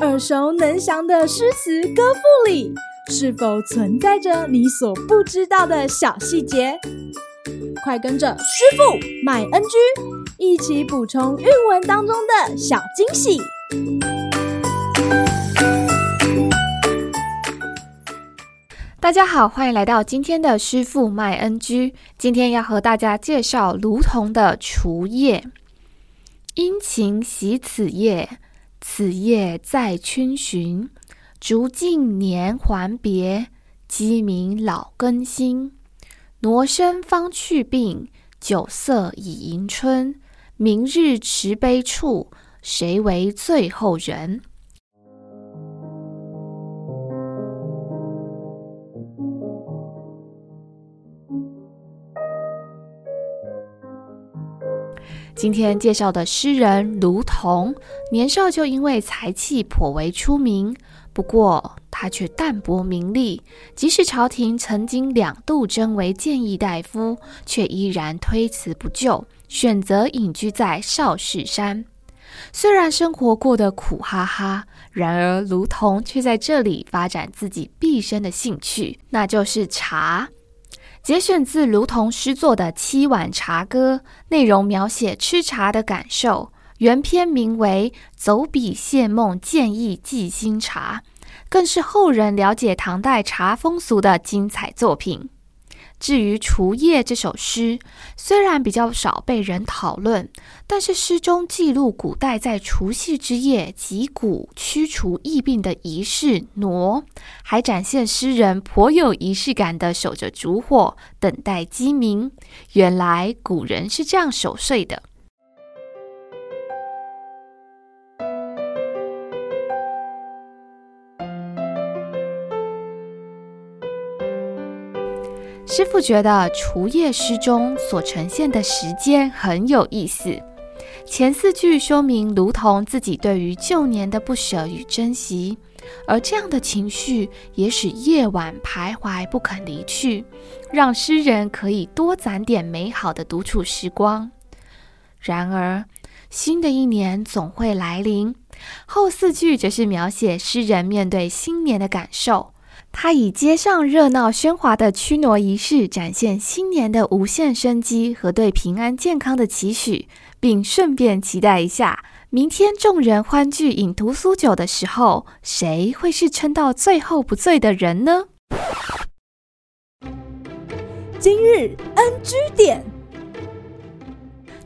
耳熟能详的诗词歌赋里，是否存在着你所不知道的小细节？快跟着师傅麦恩居一起补充韵文当中的小惊喜！大家好，欢迎来到今天的师傅麦恩居。今天要和大家介绍卢仝的《除夜》。殷勤习此夜。此夜在春巡，烛尽年还别，鸡鸣老更新。挪身方去病，酒色已迎春。明日持杯处，谁为最后人？今天介绍的诗人卢仝，年少就因为才气颇为出名，不过他却淡泊名利，即使朝廷曾经两度征为谏议大夫，却依然推辞不就，选择隐居在少室山。虽然生活过得苦哈哈，然而卢仝却在这里发展自己毕生的兴趣，那就是茶。节选自卢同诗作的《七碗茶歌》，内容描写吃茶的感受。原篇名为《走笔谢梦建议寄新茶》，更是后人了解唐代茶风俗的精彩作品。至于《除夜》这首诗，虽然比较少被人讨论，但是诗中记录古代在除夕之夜击鼓驱除疫病的仪式挪，还展现诗人颇有仪式感的守着烛火，等待鸡鸣。原来古人是这样守岁的。师傅觉得《除夜》诗中所呈现的时间很有意思。前四句说明如同自己对于旧年的不舍与珍惜，而这样的情绪也使夜晚徘徊不肯离去，让诗人可以多攒点美好的独处时光。然而，新的一年总会来临。后四句则是描写诗人面对新年的感受。他以街上热闹喧哗的驱挪仪式，展现新年的无限生机和对平安健康的期许，并顺便期待一下，明天众人欢聚饮屠苏酒的时候，谁会是撑到最后不醉的人呢？今日 NG 点，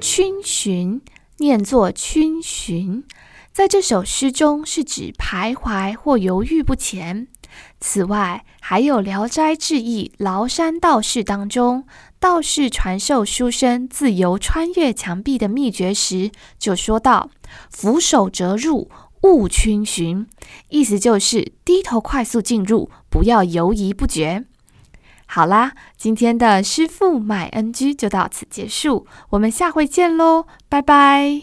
逡巡念作逡巡，在这首诗中是指徘徊或犹豫不前。此外，还有《聊斋志异》崂山道士当中，道士传授书生自由穿越墙壁的秘诀时，就说到：“俯首折入，勿逡巡。”意思就是低头快速进入，不要犹疑不决。好啦，今天的师傅麦恩居就到此结束，我们下回见喽，拜拜。